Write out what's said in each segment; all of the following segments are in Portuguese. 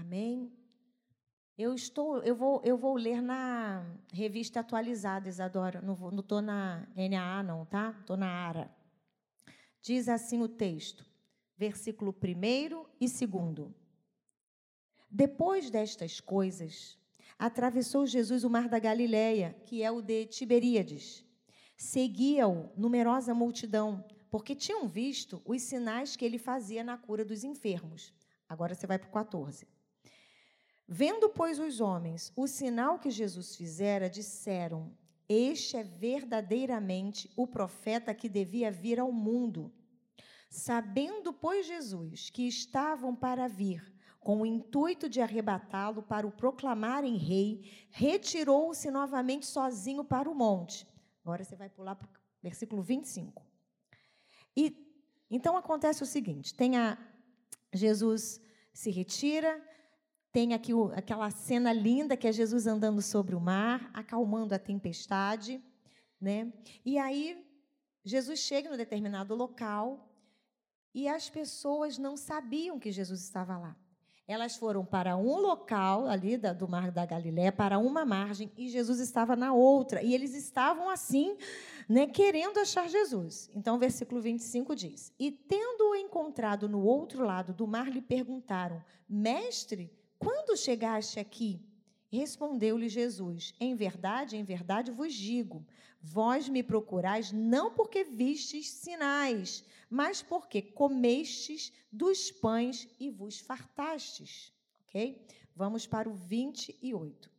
Amém? Eu estou, eu vou, eu vou ler na revista atualizada, Isadora. Não estou na NAA, não, tá? Estou na ARA. Diz assim o texto, versículo 1 e 2. Depois destas coisas, atravessou Jesus o mar da Galileia, que é o de Tiberíades. Seguia-o numerosa multidão, porque tinham visto os sinais que ele fazia na cura dos enfermos. Agora você vai para o 14. Vendo, pois, os homens o sinal que Jesus fizera, disseram: Este é verdadeiramente o profeta que devia vir ao mundo. Sabendo, pois, Jesus que estavam para vir, com o intuito de arrebatá-lo para o proclamarem rei, retirou-se novamente sozinho para o monte. Agora você vai pular para o versículo 25. E então acontece o seguinte: tem a Jesus se retira, tem aqui o, aquela cena linda que é Jesus andando sobre o mar, acalmando a tempestade, né? E aí Jesus chega em determinado local e as pessoas não sabiam que Jesus estava lá. Elas foram para um local ali da, do Mar da Galiléia, para uma margem, e Jesus estava na outra. E eles estavam assim, né, querendo achar Jesus. Então, o versículo 25 diz: E tendo-o encontrado no outro lado do mar, lhe perguntaram: Mestre, quando chegaste aqui? Respondeu-lhe Jesus: Em verdade, em verdade vos digo: vós me procurais não porque vistes sinais, mas porque comestes dos pães e vos fartastes. Ok? Vamos para o 28.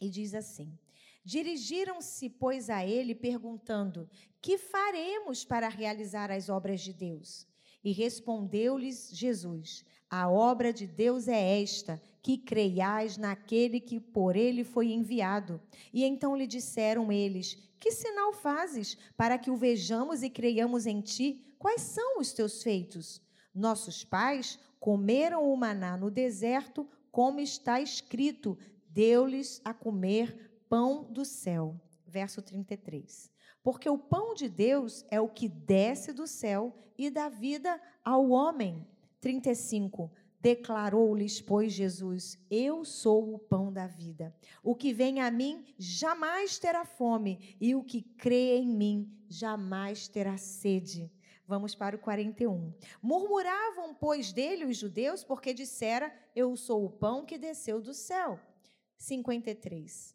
E diz assim: Dirigiram-se, pois, a ele, perguntando: Que faremos para realizar as obras de Deus? E respondeu-lhes Jesus: a obra de Deus é esta, que creiais naquele que por ele foi enviado. E então lhe disseram eles: Que sinal fazes para que o vejamos e creiamos em ti? Quais são os teus feitos? Nossos pais comeram o maná no deserto, como está escrito: Deu-lhes a comer pão do céu. Verso 33. Porque o pão de Deus é o que desce do céu e dá vida ao homem. 35. Declarou-lhes, pois, Jesus: Eu sou o pão da vida. O que vem a mim jamais terá fome, e o que crê em mim jamais terá sede. Vamos para o 41. Murmuravam, pois, dele os judeus, porque dissera: Eu sou o pão que desceu do céu. 53.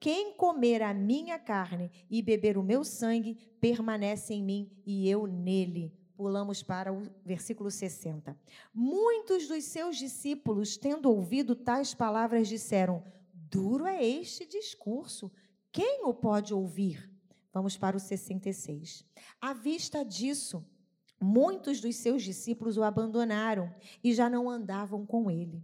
Quem comer a minha carne e beber o meu sangue permanece em mim e eu nele. Pulamos para o versículo 60. Muitos dos seus discípulos, tendo ouvido tais palavras, disseram: Duro é este discurso. Quem o pode ouvir? Vamos para o 66. À vista disso, muitos dos seus discípulos o abandonaram e já não andavam com ele.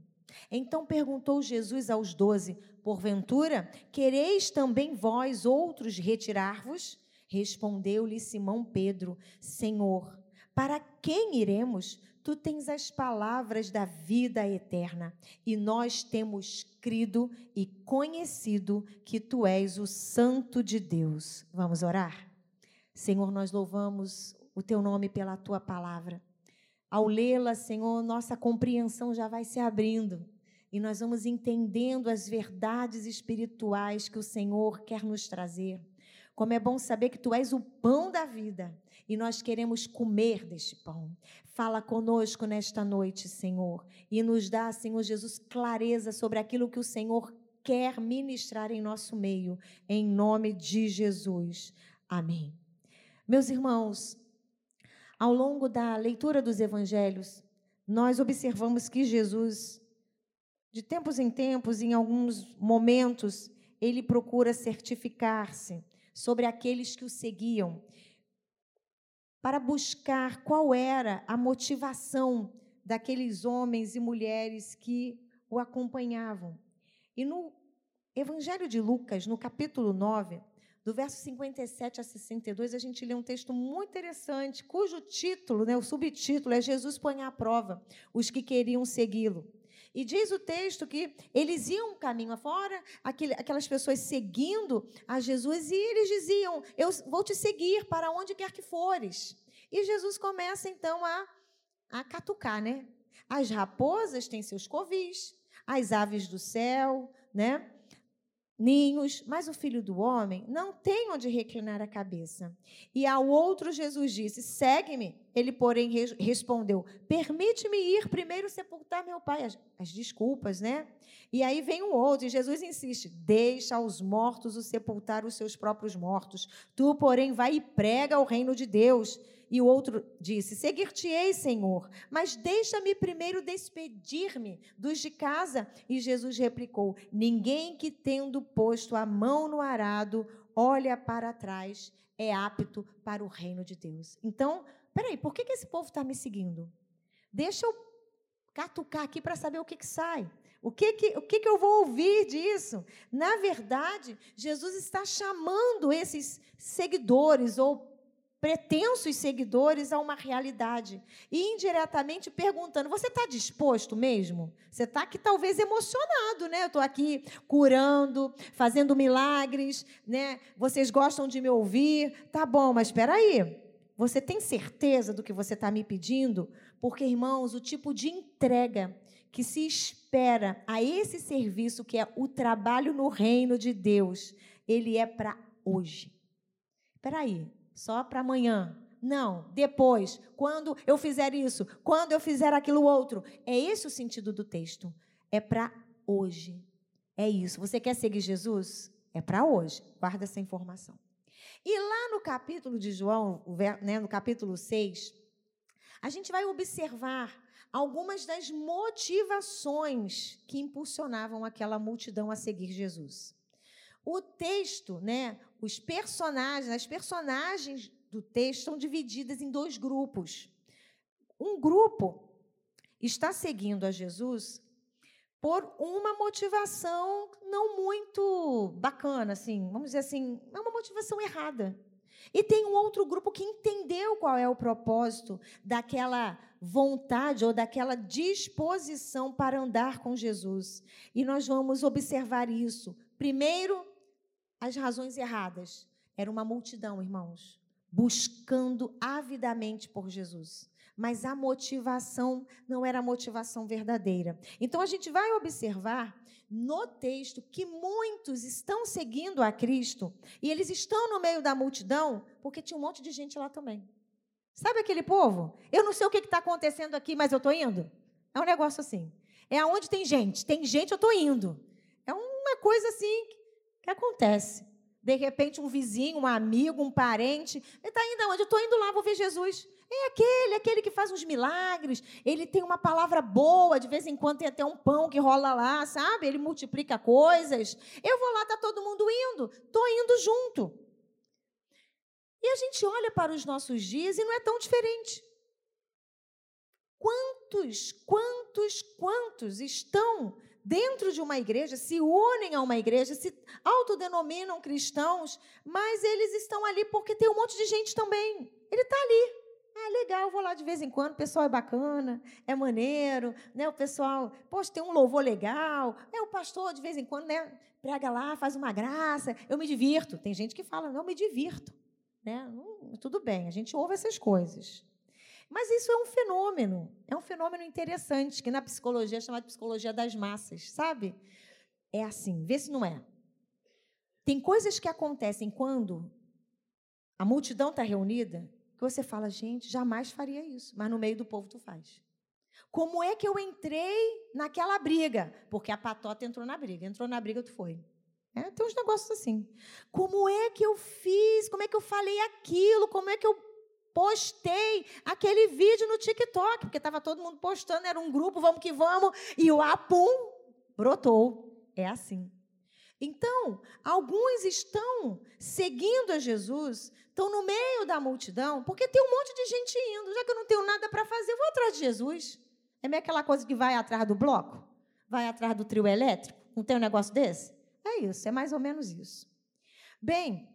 Então perguntou Jesus aos doze: Porventura, quereis também vós outros retirar-vos? Respondeu-lhe Simão Pedro: Senhor, para quem iremos? Tu tens as palavras da vida eterna, e nós temos crido e conhecido que tu és o Santo de Deus. Vamos orar? Senhor, nós louvamos o teu nome pela tua palavra. Ao lê-la, Senhor, nossa compreensão já vai se abrindo e nós vamos entendendo as verdades espirituais que o Senhor quer nos trazer. Como é bom saber que tu és o pão da vida e nós queremos comer deste pão. Fala conosco nesta noite, Senhor, e nos dá, Senhor Jesus, clareza sobre aquilo que o Senhor quer ministrar em nosso meio, em nome de Jesus. Amém. Meus irmãos, ao longo da leitura dos evangelhos, nós observamos que Jesus, de tempos em tempos, em alguns momentos, ele procura certificar-se sobre aqueles que o seguiam, para buscar qual era a motivação daqueles homens e mulheres que o acompanhavam. E no Evangelho de Lucas, no capítulo 9, do verso 57 a 62, a gente lê um texto muito interessante, cujo título, né, o subtítulo é Jesus põe à prova os que queriam segui-lo. E diz o texto que eles iam um caminho afora, aquelas pessoas seguindo a Jesus, e eles diziam: Eu vou te seguir para onde quer que fores. E Jesus começa então a, a catucar, né? As raposas têm seus covis, as aves do céu, né? Ninhos, mas o filho do homem não tem onde reclinar a cabeça. E ao outro Jesus disse: Segue-me. Ele, porém, respondeu: Permite-me ir primeiro sepultar meu pai. As, as, desculpas, né? E aí vem um outro, e Jesus insiste: Deixa aos mortos o sepultar os seus próprios mortos. Tu, porém, vai e prega o reino de Deus. E o outro disse: Seguir-te-ei, Senhor, mas deixa-me primeiro despedir-me dos de casa. E Jesus replicou: Ninguém que, tendo posto a mão no arado, olha para trás, é apto para o reino de Deus. Então, peraí, por que, esse povo está me seguindo? Deixa eu catucar aqui para saber o que, que sai. O que, que, o que, que eu vou ouvir disso? Na verdade, Jesus está chamando esses seguidores ou pretensos seguidores a uma realidade. E indiretamente perguntando: você está disposto mesmo? Você está aqui talvez emocionado, né? Eu estou aqui curando, fazendo milagres, né? Vocês gostam de me ouvir. Tá bom, mas espera aí. Você tem certeza do que você está me pedindo? Porque, irmãos, o tipo de entrega que se espera a esse serviço, que é o trabalho no reino de Deus, ele é para hoje. Espera aí, só para amanhã. Não, depois, quando eu fizer isso, quando eu fizer aquilo outro. É esse o sentido do texto. É para hoje. É isso. Você quer seguir Jesus? É para hoje. Guarda essa informação. E lá no capítulo de João, né, no capítulo 6, a gente vai observar algumas das motivações que impulsionavam aquela multidão a seguir Jesus. O texto, né, os personagens, as personagens do texto são divididas em dois grupos. Um grupo está seguindo a Jesus por uma motivação não muito bacana, assim, vamos dizer assim, é uma motivação errada. E tem um outro grupo que entendeu qual é o propósito daquela vontade ou daquela disposição para andar com Jesus. E nós vamos observar isso. Primeiro, as razões erradas. Era uma multidão, irmãos, buscando avidamente por Jesus. Mas a motivação não era a motivação verdadeira. Então a gente vai observar no texto que muitos estão seguindo a Cristo e eles estão no meio da multidão porque tinha um monte de gente lá também. Sabe aquele povo? Eu não sei o que está acontecendo aqui, mas eu estou indo. É um negócio assim. É aonde tem gente. Tem gente, eu estou indo. É uma coisa assim que acontece? De repente, um vizinho, um amigo, um parente, ele está indo aonde? Eu estou indo lá, vou ver Jesus. É aquele, aquele que faz uns milagres. Ele tem uma palavra boa, de vez em quando tem até um pão que rola lá, sabe? Ele multiplica coisas. Eu vou lá, está todo mundo indo. Estou indo junto. E a gente olha para os nossos dias e não é tão diferente. Quantos, quantos, quantos estão dentro de uma igreja, se unem a uma igreja, se autodenominam cristãos, mas eles estão ali porque tem um monte de gente também. Ele está ali. Ah, legal, vou lá de vez em quando, o pessoal é bacana, é maneiro, né? O pessoal, poxa, tem um louvor legal. É o pastor de vez em quando, né, prega lá, faz uma graça, eu me divirto. Tem gente que fala, não me divirto, né? Hum, tudo bem, a gente ouve essas coisas. Mas isso é um fenômeno, é um fenômeno interessante, que na psicologia é chamado de psicologia das massas, sabe? É assim, vê se não é. Tem coisas que acontecem quando a multidão está reunida, que você fala, gente, jamais faria isso, mas no meio do povo tu faz. Como é que eu entrei naquela briga? Porque a patota entrou na briga, entrou na briga, tu foi. É, tem uns negócios assim. Como é que eu fiz? Como é que eu falei aquilo? Como é que eu postei aquele vídeo no TikTok, porque estava todo mundo postando, era um grupo, vamos que vamos, e o apum brotou. É assim. Então, alguns estão seguindo a Jesus, estão no meio da multidão, porque tem um monte de gente indo. Já que eu não tenho nada para fazer, eu vou atrás de Jesus. É meio aquela coisa que vai atrás do bloco, vai atrás do trio elétrico. Não tem um negócio desse? É isso, é mais ou menos isso. Bem,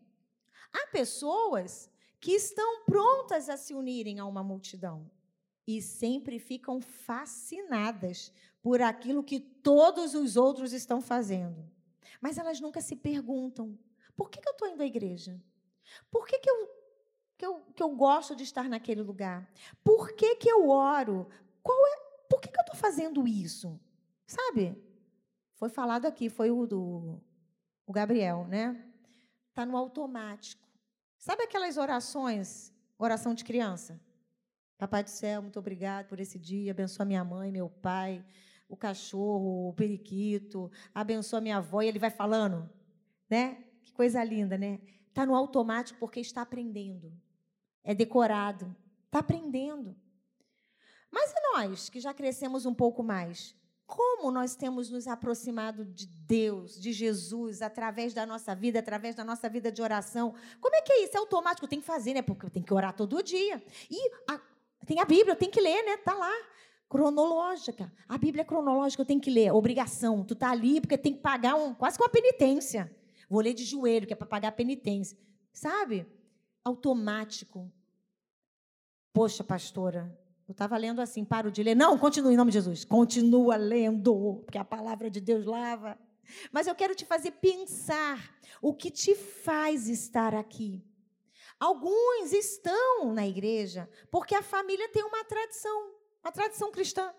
há pessoas que estão prontas a se unirem a uma multidão e sempre ficam fascinadas por aquilo que todos os outros estão fazendo. Mas elas nunca se perguntam: por que, que eu estou indo à igreja? Por que, que, eu, que, eu, que eu gosto de estar naquele lugar? Por que, que eu oro? Qual é, por que, que eu estou fazendo isso? Sabe? Foi falado aqui, foi o do o Gabriel, né? Está no automático. Sabe aquelas orações, oração de criança? Papai do céu, muito obrigado por esse dia, abençoa minha mãe, meu pai, o cachorro, o periquito, abençoa minha avó, e ele vai falando, né? Que coisa linda, né? Está no automático porque está aprendendo. É decorado. Está aprendendo. Mas e nós, que já crescemos um pouco mais? Como nós temos nos aproximado de Deus, de Jesus, através da nossa vida, através da nossa vida de oração? Como é que é isso? É automático, tem que fazer, né? Porque tem que orar todo dia. E a, tem a Bíblia, tem que ler, né? Está lá cronológica. A Bíblia é cronológica, eu tenho que ler. Obrigação. Tu tá ali porque tem que pagar um, quase que uma penitência. Vou ler de joelho, que é para pagar a penitência. Sabe? Automático. Poxa, pastora, eu estava lendo assim, paro de ler. Não, continue em nome de Jesus. Continua lendo, porque a palavra de Deus lava. Mas eu quero te fazer pensar o que te faz estar aqui. Alguns estão na igreja porque a família tem uma tradição, uma tradição cristã.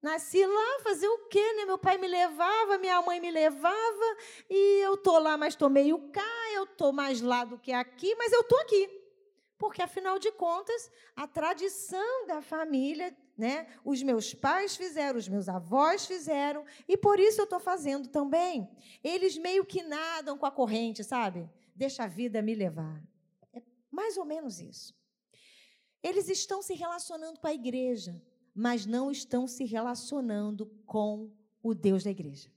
Nasci lá, fazer o quê, né? Meu pai me levava, minha mãe me levava, e eu tô lá, mas tô meio cá, eu tô mais lá do que aqui, mas eu tô aqui. Porque afinal de contas, a tradição da família, né? Os meus pais fizeram, os meus avós fizeram, e por isso eu estou fazendo também. Eles meio que nadam com a corrente, sabe? Deixa a vida me levar. É mais ou menos isso. Eles estão se relacionando com a igreja, mas não estão se relacionando com o Deus da igreja.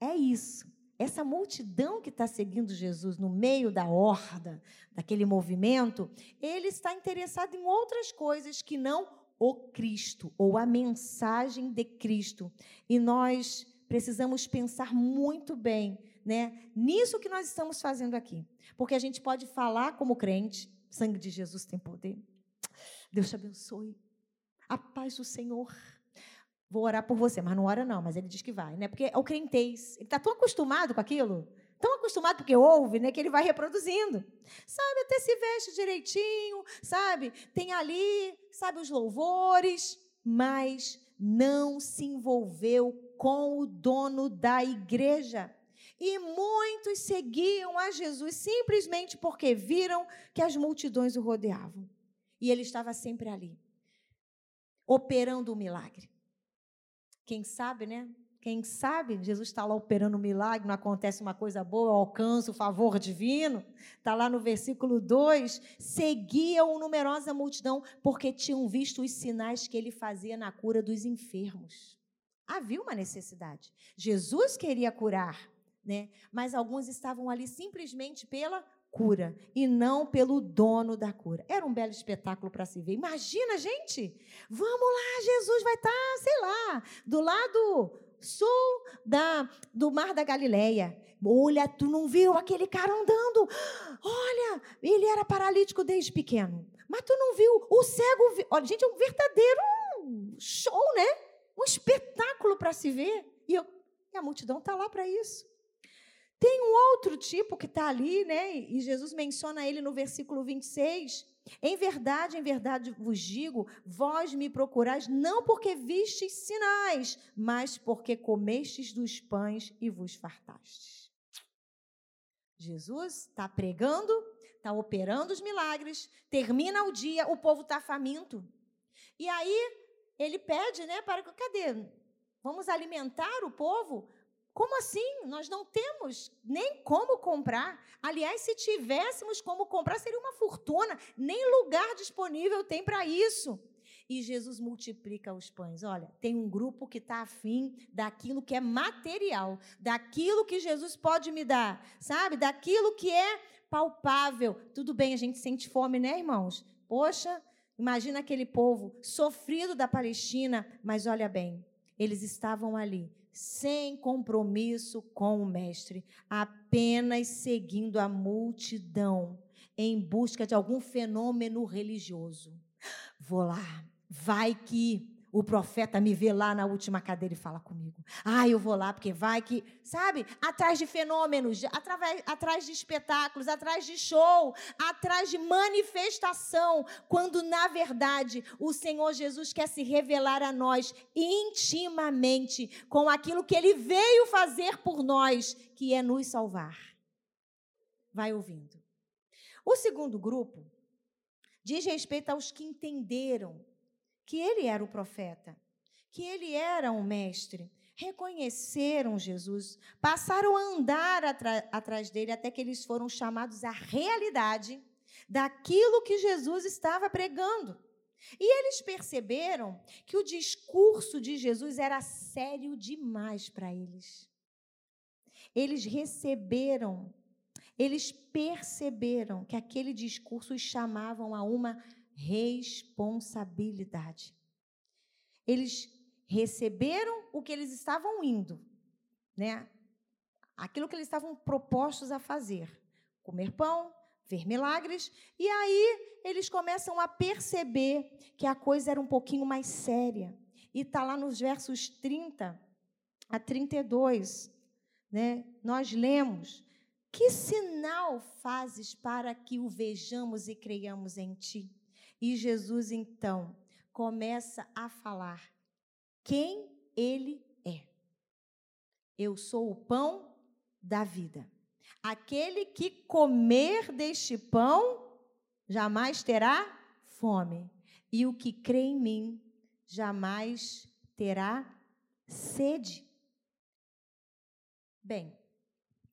É isso. Essa multidão que está seguindo Jesus no meio da horda, daquele movimento, ele está interessado em outras coisas que não o Cristo ou a mensagem de Cristo. E nós precisamos pensar muito bem, né, nisso que nós estamos fazendo aqui. Porque a gente pode falar como crente, sangue de Jesus tem poder. Deus te abençoe. A paz do Senhor. Vou orar por você, mas não ora não, mas ele diz que vai, né? Porque é o crentez. Ele está tão acostumado com aquilo, tão acostumado porque ouve, né, que ele vai reproduzindo. Sabe, até se veste direitinho, sabe? Tem ali, sabe, os louvores, mas não se envolveu com o dono da igreja. E muitos seguiam a Jesus simplesmente porque viram que as multidões o rodeavam. E ele estava sempre ali operando o milagre. Quem sabe, né? Quem sabe, Jesus está lá operando um milagre, não acontece uma coisa boa, eu alcanço o favor divino. Está lá no versículo 2: seguiam numerosa multidão, porque tinham visto os sinais que ele fazia na cura dos enfermos. Havia uma necessidade. Jesus queria curar, né? mas alguns estavam ali simplesmente pela cura e não pelo dono da cura. Era um belo espetáculo para se ver. Imagina, gente! Vamos lá, Jesus vai estar, tá, sei lá, do lado sul da, do Mar da Galileia. Olha, tu não viu aquele cara andando? Olha, ele era paralítico desde pequeno. Mas tu não viu? O cego. Vi... Olha, gente, é um verdadeiro show, né? Um espetáculo para se ver. E, eu... e a multidão está lá para isso. Tem um outro tipo que está ali, né? E Jesus menciona ele no versículo 26. Em verdade, em verdade vos digo: vós me procurais não porque vistes sinais, mas porque comestes dos pães e vos fartastes. Jesus está pregando, está operando os milagres, termina o dia, o povo está faminto. E aí ele pede, né? Para cadê? Vamos alimentar o povo? Como assim? Nós não temos nem como comprar. Aliás, se tivéssemos como comprar, seria uma fortuna. Nem lugar disponível tem para isso. E Jesus multiplica os pães. Olha, tem um grupo que está afim daquilo que é material, daquilo que Jesus pode me dar, sabe? Daquilo que é palpável. Tudo bem, a gente sente fome, né, irmãos? Poxa, imagina aquele povo sofrido da Palestina, mas olha bem, eles estavam ali sem compromisso com o mestre, apenas seguindo a multidão em busca de algum fenômeno religioso. Vou lá, vai que o profeta me vê lá na última cadeira e fala comigo. Ah, eu vou lá porque vai que, sabe, atrás de fenômenos, atrás de espetáculos, atrás de show, atrás de manifestação, quando na verdade o Senhor Jesus quer se revelar a nós intimamente com aquilo que ele veio fazer por nós, que é nos salvar. Vai ouvindo. O segundo grupo diz respeito aos que entenderam que ele era o profeta, que ele era um mestre. Reconheceram Jesus, passaram a andar atrás dele até que eles foram chamados à realidade daquilo que Jesus estava pregando. E eles perceberam que o discurso de Jesus era sério demais para eles. Eles receberam, eles perceberam que aquele discurso os chamavam a uma responsabilidade. Eles receberam o que eles estavam indo, né? Aquilo que eles estavam propostos a fazer: comer pão, ver milagres, e aí eles começam a perceber que a coisa era um pouquinho mais séria. E está lá nos versos 30 a 32, né? Nós lemos: Que sinal fazes para que o vejamos e creiamos em ti? E Jesus então começa a falar quem ele é. Eu sou o pão da vida. Aquele que comer deste pão jamais terá fome, e o que crê em mim jamais terá sede. Bem,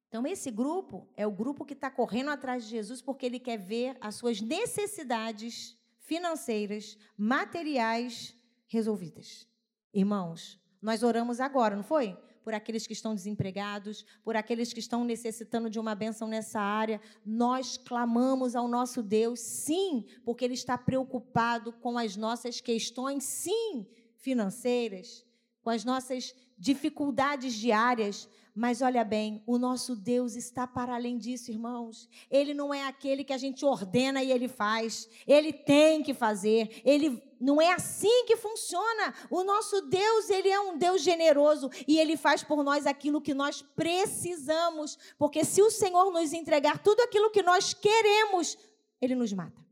então esse grupo é o grupo que está correndo atrás de Jesus porque ele quer ver as suas necessidades financeiras, materiais resolvidas. Irmãos, nós oramos agora, não foi? Por aqueles que estão desempregados, por aqueles que estão necessitando de uma bênção nessa área. Nós clamamos ao nosso Deus, sim, porque Ele está preocupado com as nossas questões, sim, financeiras, com as nossas dificuldades diárias, mas olha bem, o nosso Deus está para além disso, irmãos. Ele não é aquele que a gente ordena e ele faz. Ele tem que fazer. Ele não é assim que funciona. O nosso Deus, ele é um Deus generoso e ele faz por nós aquilo que nós precisamos, porque se o Senhor nos entregar tudo aquilo que nós queremos, ele nos mata.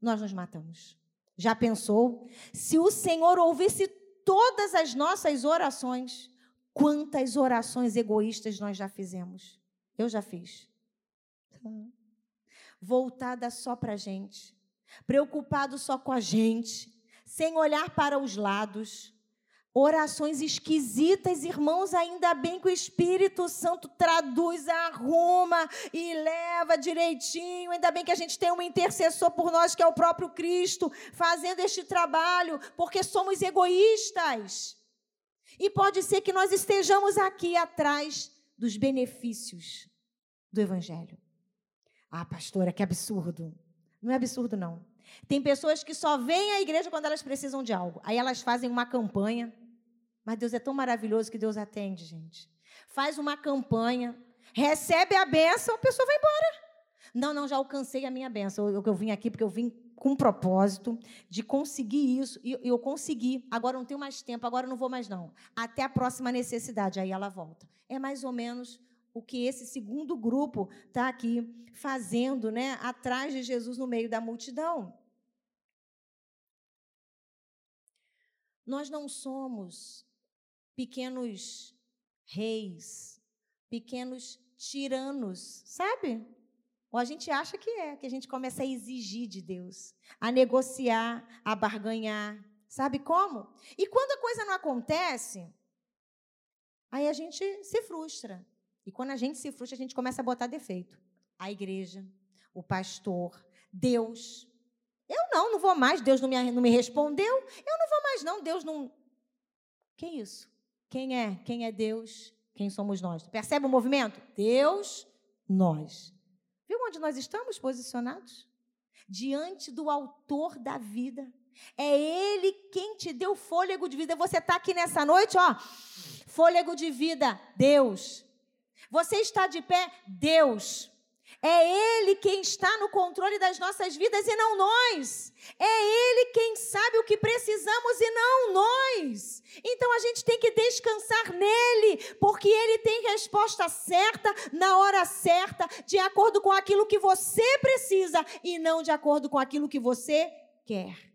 Nós nos matamos. Já pensou? Se o Senhor ouvisse todas as nossas orações, Quantas orações egoístas nós já fizemos? Eu já fiz. Voltada só para a gente, preocupado só com a gente, sem olhar para os lados. Orações esquisitas, irmãos, ainda bem que o Espírito Santo traduz, arruma e leva direitinho. Ainda bem que a gente tem um intercessor por nós, que é o próprio Cristo, fazendo este trabalho, porque somos egoístas. E pode ser que nós estejamos aqui atrás dos benefícios do Evangelho. Ah, pastora, que absurdo. Não é absurdo, não. Tem pessoas que só vêm à igreja quando elas precisam de algo. Aí elas fazem uma campanha. Mas Deus é tão maravilhoso que Deus atende, gente. Faz uma campanha, recebe a benção, a pessoa vai embora. Não, não, já alcancei a minha benção. Eu, eu vim aqui porque eu vim com um propósito de conseguir isso. E eu consegui. Agora não tenho mais tempo, agora não vou mais, não. Até a próxima necessidade. Aí ela volta. É mais ou menos o que esse segundo grupo está aqui fazendo, né? Atrás de Jesus no meio da multidão. Nós não somos pequenos reis, pequenos tiranos, sabe? Ou a gente acha que é, que a gente começa a exigir de Deus, a negociar, a barganhar. Sabe como? E quando a coisa não acontece, aí a gente se frustra. E quando a gente se frustra, a gente começa a botar defeito. A igreja, o pastor, Deus. Eu não, não vou mais, Deus não me, não me respondeu. Eu não vou mais, não, Deus não. Que isso? Quem é? Quem é Deus? Quem somos nós? Percebe o movimento? Deus, nós. Viu onde nós estamos posicionados? Diante do autor da vida. É Ele quem te deu fôlego de vida. Você está aqui nessa noite, ó, Fôlego de vida, Deus. Você está de pé, Deus. É Ele quem está no controle das nossas vidas e não nós. É Ele quem sabe o que precisamos e não nós. Então a gente tem que descansar nele, porque Ele tem resposta certa, na hora certa, de acordo com aquilo que você precisa e não de acordo com aquilo que você quer.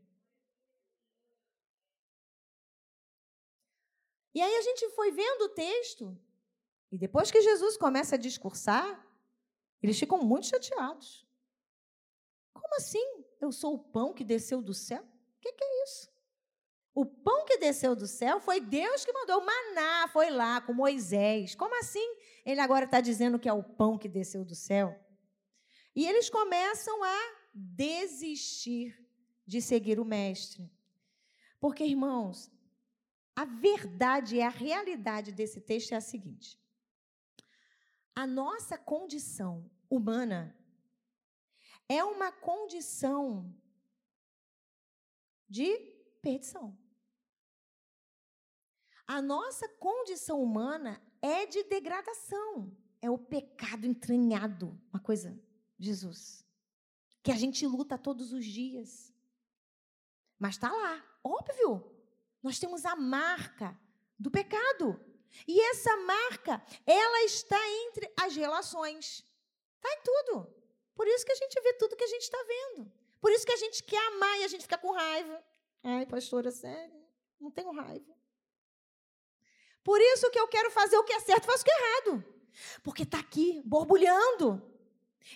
E aí a gente foi vendo o texto, e depois que Jesus começa a discursar, eles ficam muito chateados. Como assim? Eu sou o pão que desceu do céu? O que, que é isso? O pão que desceu do céu foi Deus que mandou. O maná foi lá com Moisés. Como assim? Ele agora está dizendo que é o pão que desceu do céu. E eles começam a desistir de seguir o Mestre. Porque, irmãos, a verdade e a realidade desse texto é a seguinte: a nossa condição humana é uma condição de perdição. A nossa condição humana é de degradação, é o pecado entranhado, uma coisa, Jesus, que a gente luta todos os dias. Mas está lá, óbvio. Nós temos a marca do pecado. E essa marca, ela está entre as relações. Está em tudo. Por isso que a gente vê tudo que a gente está vendo. Por isso que a gente quer amar e a gente fica com raiva. Ai, pastora, sério, não tenho raiva. Por isso que eu quero fazer o que é certo, faço o que é errado. Porque está aqui, borbulhando.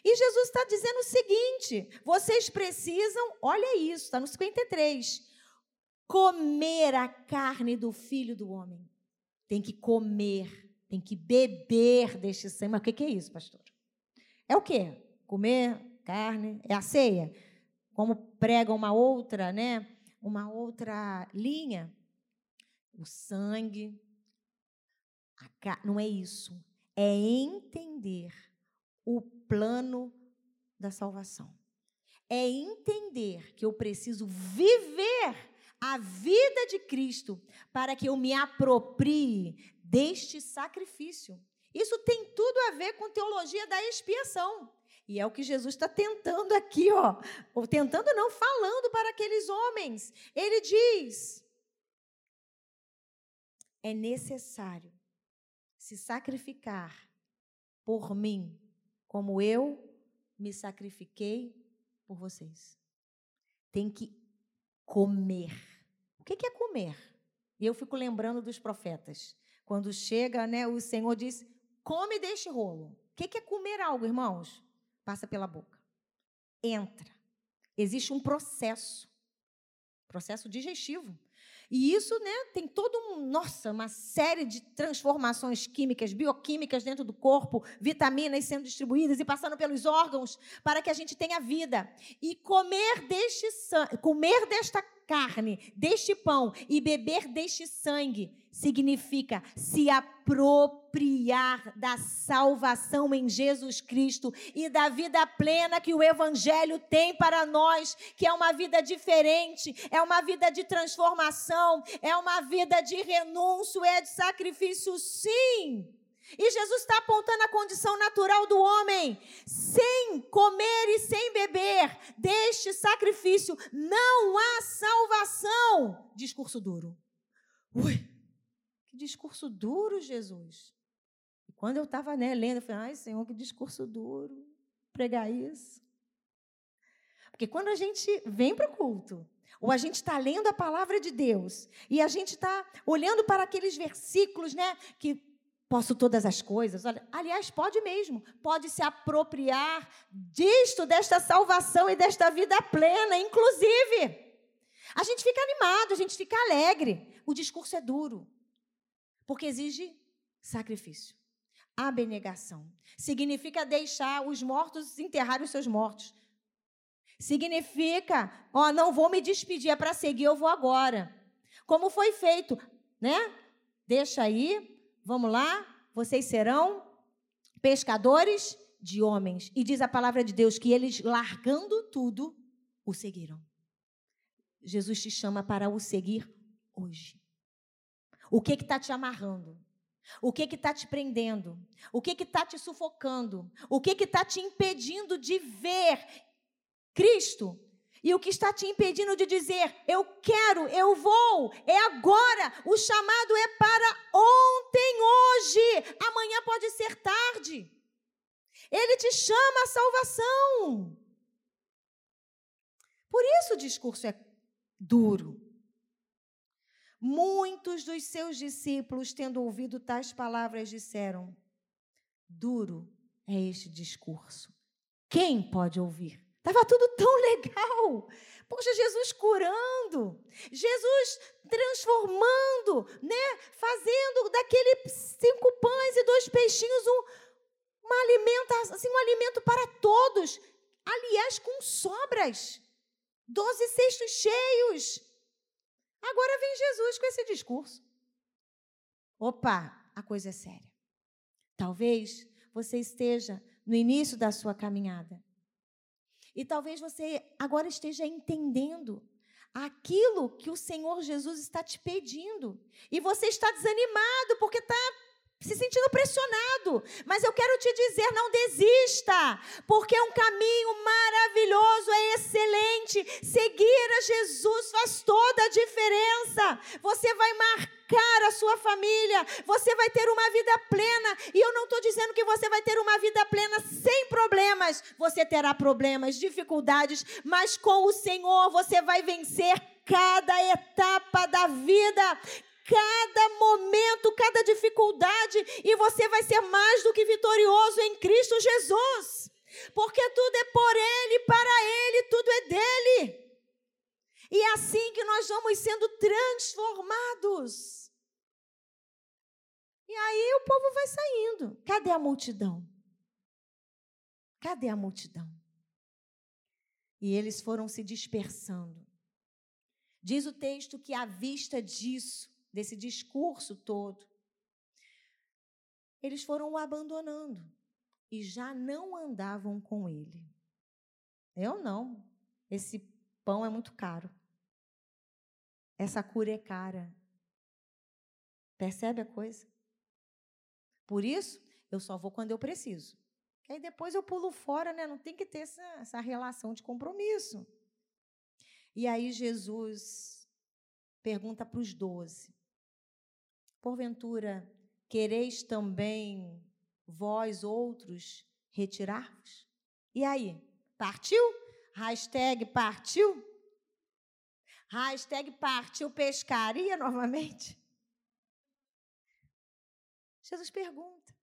E Jesus está dizendo o seguinte: vocês precisam, olha isso, está no 53 comer a carne do filho do homem. Tem que comer, tem que beber deste sangue. Mas o que é isso, pastor? É o quê? Comer carne? É a ceia? Como prega uma outra, né? Uma outra linha. O sangue. Não é isso. É entender o plano da salvação. É entender que eu preciso viver a vida de Cristo para que eu me aproprie deste sacrifício. Isso tem tudo a ver com teologia da expiação. E é o que Jesus está tentando aqui, ó. Ou tentando não, falando para aqueles homens. Ele diz: é necessário se sacrificar por mim, como eu me sacrifiquei por vocês. Tem que comer que é comer? E eu fico lembrando dos profetas. Quando chega, né, o Senhor diz: come deste rolo. O que é comer algo, irmãos? Passa pela boca. Entra. Existe um processo, processo digestivo. E isso, né, tem todo um, nossa, uma série de transformações químicas, bioquímicas dentro do corpo, vitaminas sendo distribuídas e passando pelos órgãos para que a gente tenha vida. E comer deste comer desta carne, deste pão e beber deste sangue significa se apropriar da salvação em Jesus Cristo e da vida plena que o Evangelho tem para nós, que é uma vida diferente, é uma vida de transformação, é uma vida de renúncio, é de sacrifício, sim. E Jesus está apontando a condição natural do homem. Sem comer e sem beber deste sacrifício, não há salvação. Discurso duro. Ui, que discurso duro, Jesus. E quando eu estava né, lendo, eu falei, ai, Senhor, que discurso duro. Pregar isso. Porque quando a gente vem para o culto, ou a gente está lendo a palavra de Deus e a gente está olhando para aqueles versículos, né, que Posso todas as coisas. Olha, aliás, pode mesmo. Pode se apropriar disto, desta salvação e desta vida plena, inclusive. A gente fica animado, a gente fica alegre. O discurso é duro, porque exige sacrifício. Abnegação. Significa deixar os mortos enterrar os seus mortos. Significa, ó, não vou me despedir, é para seguir, eu vou agora. Como foi feito, né? Deixa aí, Vamos lá? Vocês serão pescadores de homens. E diz a palavra de Deus que eles, largando tudo, o seguiram. Jesus te chama para o seguir hoje. O que está te amarrando? O que está te prendendo? O que está te sufocando? O que está te impedindo de ver Cristo? E o que está te impedindo de dizer, eu quero, eu vou, é agora, o chamado é para ontem, hoje, amanhã pode ser tarde. Ele te chama à salvação. Por isso o discurso é duro. Muitos dos seus discípulos, tendo ouvido tais palavras, disseram: Duro é este discurso. Quem pode ouvir? Estava tudo tão legal. Poxa, Jesus curando, Jesus transformando, né? Fazendo daquele cinco pães e dois peixinhos um, um alimento, assim, um alimento para todos. Aliás, com sobras. Doze cestos cheios. Agora vem Jesus com esse discurso. Opa, a coisa é séria. Talvez você esteja no início da sua caminhada. E talvez você agora esteja entendendo aquilo que o Senhor Jesus está te pedindo. E você está desanimado porque está se sentindo pressionado. Mas eu quero te dizer: não desista, porque é um caminho maravilhoso, é excelente. Seguir a Jesus faz toda a diferença. Você vai marcar a sua família, você vai ter uma vida plena. E eu não estou dizendo que você vai ter uma vida plena sem problemas. Você terá problemas, dificuldades, mas com o Senhor você vai vencer cada etapa da vida, cada momento, cada dificuldade, e você vai ser mais do que vitorioso em Cristo Jesus. Porque tudo é por Ele, para Ele, tudo é dele. E é assim que nós vamos sendo transformados. E aí o povo vai saindo. Cadê a multidão? Cadê a multidão? E eles foram se dispersando. Diz o texto que à vista disso, desse discurso todo, eles foram o abandonando e já não andavam com ele. Eu não. Esse pão é muito caro. Essa cura é cara. Percebe a coisa? Por isso, eu só vou quando eu preciso. Que aí depois eu pulo fora, né? Não tem que ter essa, essa relação de compromisso. E aí Jesus pergunta para os doze: Porventura, quereis também vós outros retirar-vos? E aí? Partiu? Hashtag partiu? Hashtag partiu pescaria novamente? Jesus pergunta.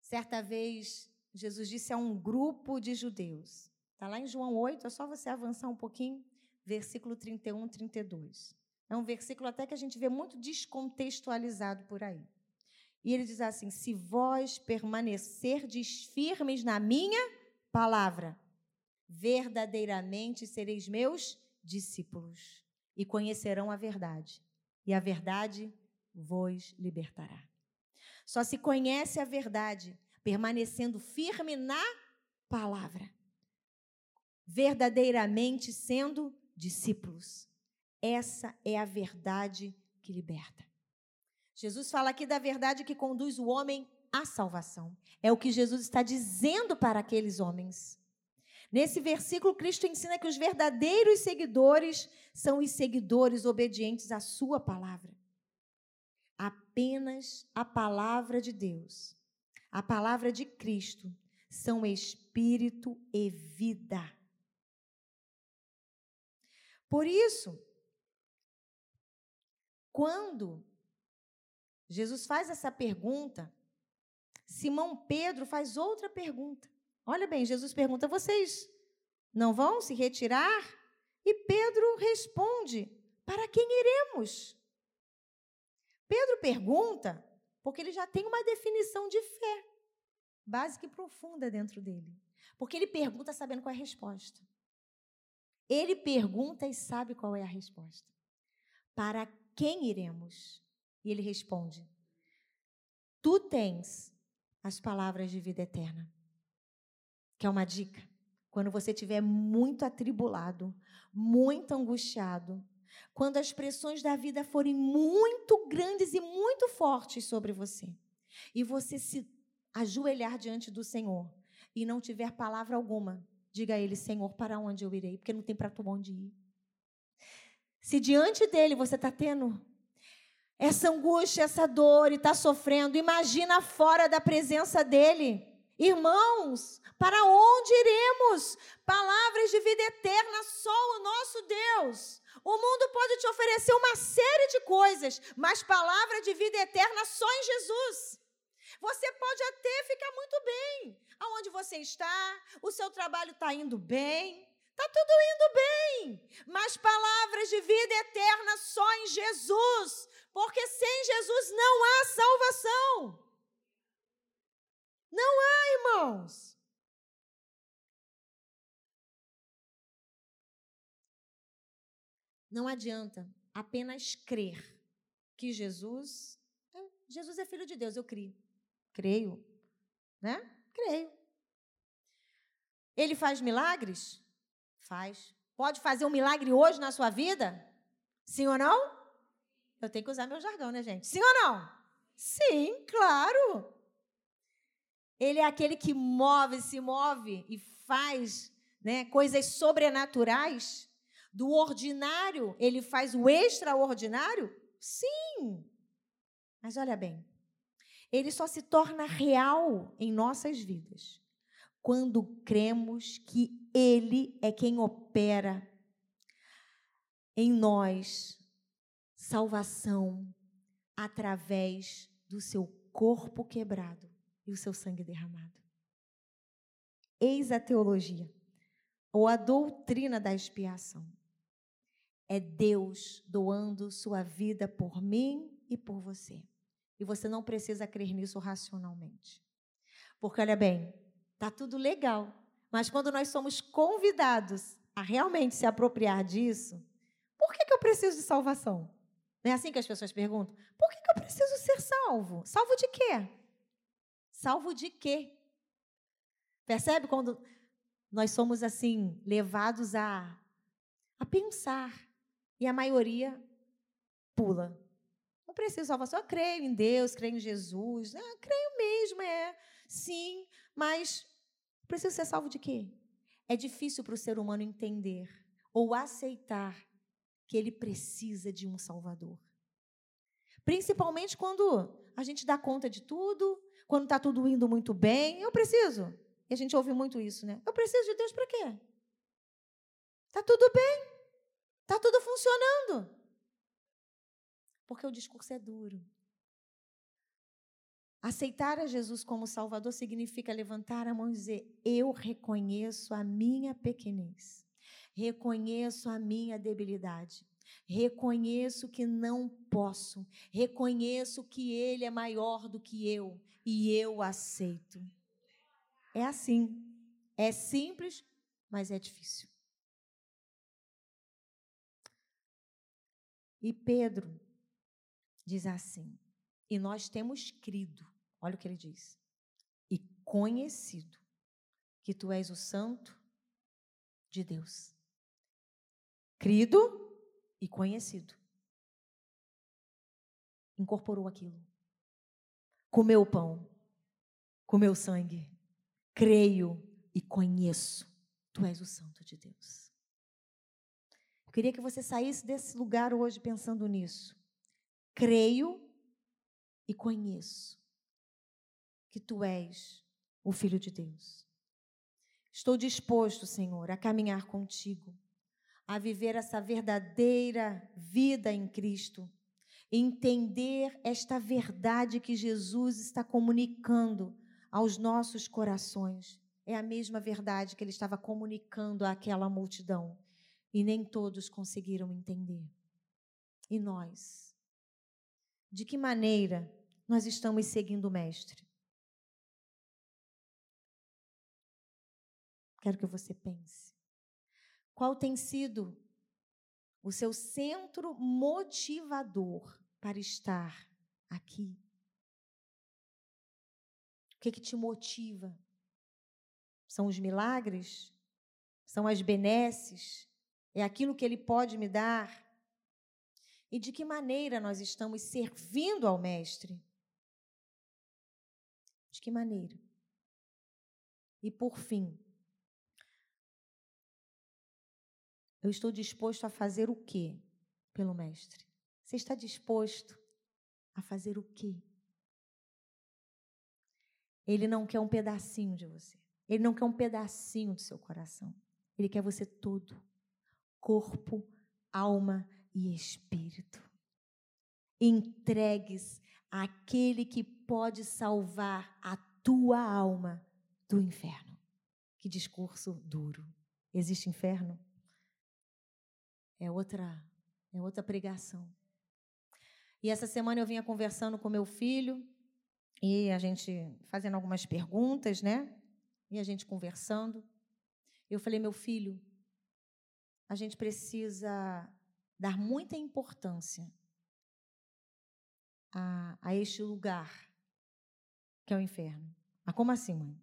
Certa vez, Jesus disse a um grupo de judeus. Está lá em João 8, é só você avançar um pouquinho versículo 31, 32. É um versículo até que a gente vê muito descontextualizado por aí. E ele diz assim: Se vós permanecerdes firmes na minha palavra, verdadeiramente sereis meus discípulos e conhecerão a verdade, e a verdade vos libertará. Só se conhece a verdade permanecendo firme na palavra, verdadeiramente sendo discípulos. Essa é a verdade que liberta. Jesus fala aqui da verdade que conduz o homem à salvação. É o que Jesus está dizendo para aqueles homens. Nesse versículo, Cristo ensina que os verdadeiros seguidores são os seguidores obedientes à Sua palavra. Apenas a palavra de Deus, a palavra de Cristo, são espírito e vida. Por isso, quando Jesus faz essa pergunta, Simão Pedro faz outra pergunta. Olha bem, Jesus pergunta: vocês não vão se retirar? E Pedro responde: para quem iremos? Pedro pergunta porque ele já tem uma definição de fé básica e profunda dentro dele. Porque ele pergunta sabendo qual é a resposta. Ele pergunta e sabe qual é a resposta. Para quem iremos? E ele responde: Tu tens as palavras de vida eterna. Que é uma dica. Quando você estiver muito atribulado, muito angustiado, quando as pressões da vida forem muito grandes e muito fortes sobre você, e você se ajoelhar diante do Senhor e não tiver palavra alguma, diga a Ele: Senhor, para onde eu irei? Porque não tem para onde ir. Se diante dele você está tendo essa angústia, essa dor e está sofrendo, imagina fora da presença dele. Irmãos, para onde iremos? Palavras de vida eterna, só o nosso Deus. O mundo pode te oferecer uma série de coisas, mas palavra de vida eterna só em Jesus. Você pode até ficar muito bem aonde você está, o seu trabalho está indo bem, está tudo indo bem, mas palavras de vida eterna só em Jesus, porque sem Jesus não há salvação. Não há, irmãos. Não adianta apenas crer que Jesus, é, Jesus é filho de Deus, eu creio. Creio, né? Creio. Ele faz milagres? Faz. Pode fazer um milagre hoje na sua vida? Sim ou não? Eu tenho que usar meu jargão, né, gente? Sim ou não? Sim, claro. Ele é aquele que move, se move e faz né, coisas sobrenaturais. Do ordinário, ele faz o extraordinário? Sim. Mas olha bem, ele só se torna real em nossas vidas quando cremos que ele é quem opera em nós salvação através do seu corpo quebrado e o seu sangue derramado. Eis a teologia, ou a doutrina da expiação. É Deus doando sua vida por mim e por você. E você não precisa crer nisso racionalmente. Porque, olha bem, tá tudo legal, mas quando nós somos convidados a realmente se apropriar disso, por que, que eu preciso de salvação? Não é assim que as pessoas perguntam? Por que, que eu preciso ser salvo? Salvo de quê? Salvo de quê? Percebe quando nós somos assim levados a, a pensar e a maioria pula. Preciso salvação. Eu creio em Deus, creio em Jesus. Eu ah, creio mesmo, é. Sim, mas preciso ser salvo de quê? É difícil para o ser humano entender ou aceitar que ele precisa de um Salvador. Principalmente quando a gente dá conta de tudo, quando está tudo indo muito bem, eu preciso. E a gente ouve muito isso, né? Eu preciso de Deus para quê? Está tudo bem. Está tudo funcionando. Porque o discurso é duro. Aceitar a Jesus como Salvador significa levantar a mão e dizer: Eu reconheço a minha pequenez, reconheço a minha debilidade, reconheço que não posso, reconheço que Ele é maior do que eu, e eu aceito. É assim. É simples, mas é difícil. E Pedro diz assim: E nós temos crido, olha o que ele diz, e conhecido que tu és o Santo de Deus. Crido e conhecido. Incorporou aquilo comeu o pão, comeu sangue, creio e conheço, tu és o Santo de Deus. Eu queria que você saísse desse lugar hoje pensando nisso. Creio e conheço que tu és o Filho de Deus. Estou disposto, Senhor, a caminhar contigo, a viver essa verdadeira vida em Cristo entender esta verdade que Jesus está comunicando aos nossos corações. É a mesma verdade que ele estava comunicando àquela multidão. E nem todos conseguiram entender. E nós? De que maneira nós estamos seguindo o Mestre? Quero que você pense. Qual tem sido o seu centro motivador para estar aqui? O que, que te motiva? São os milagres? São as benesses? É aquilo que Ele pode me dar? E de que maneira nós estamos servindo ao Mestre? De que maneira? E por fim, eu estou disposto a fazer o quê pelo Mestre? Você está disposto a fazer o quê? Ele não quer um pedacinho de você. Ele não quer um pedacinho do seu coração. Ele quer você todo. Corpo, alma e espírito. Entregues àquele que pode salvar a tua alma do inferno. Que discurso duro. Existe inferno? É outra, é outra pregação. E essa semana eu vinha conversando com meu filho e a gente fazendo algumas perguntas, né? E a gente conversando. Eu falei, meu filho, a gente precisa dar muita importância a, a este lugar que é o inferno. Mas como assim, mãe?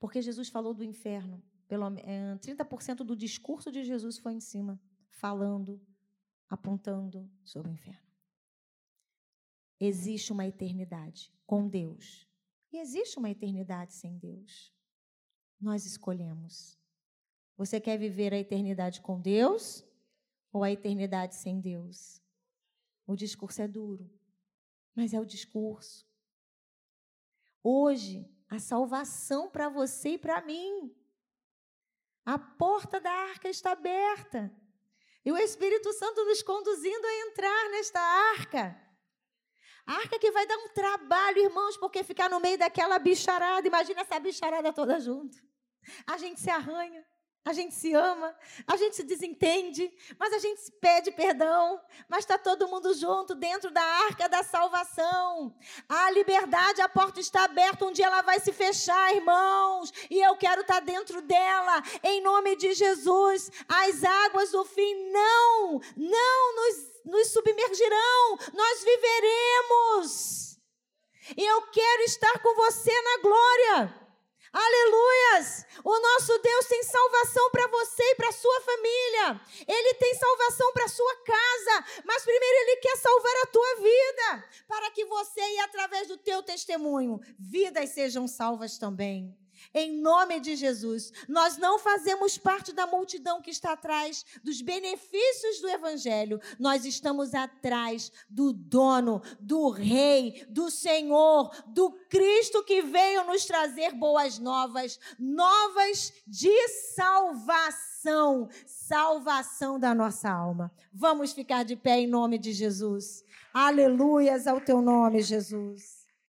Porque Jesus falou do inferno. Pelo, é, 30% do discurso de Jesus foi em cima, falando, apontando sobre o inferno. Existe uma eternidade com Deus. E existe uma eternidade sem Deus. Nós escolhemos. Você quer viver a eternidade com Deus ou a eternidade sem Deus? O discurso é duro, mas é o discurso. Hoje, a salvação para você e para mim. A porta da arca está aberta. E o Espírito Santo nos conduzindo a entrar nesta arca. A arca que vai dar um trabalho, irmãos, porque ficar no meio daquela bicharada, imagina essa bicharada toda junto. A gente se arranha a gente se ama, a gente se desentende, mas a gente se pede perdão, mas está todo mundo junto dentro da arca da salvação. A liberdade, a porta está aberta, um dia ela vai se fechar, irmãos, e eu quero estar tá dentro dela, em nome de Jesus. As águas do fim não, não nos, nos submergirão, nós viveremos. E eu quero estar com você na glória. Aleluias! O nosso Deus tem salvação para você e para sua família. Ele tem salvação para sua casa, mas primeiro ele quer salvar a tua vida, para que você e através do teu testemunho, vidas sejam salvas também em nome de Jesus. Nós não fazemos parte da multidão que está atrás dos benefícios do Evangelho, nós estamos atrás do dono, do Rei, do Senhor, do Cristo que veio nos trazer boas novas, novas de salvação, salvação da nossa alma. Vamos ficar de pé em nome de Jesus. Aleluias ao teu nome, Jesus.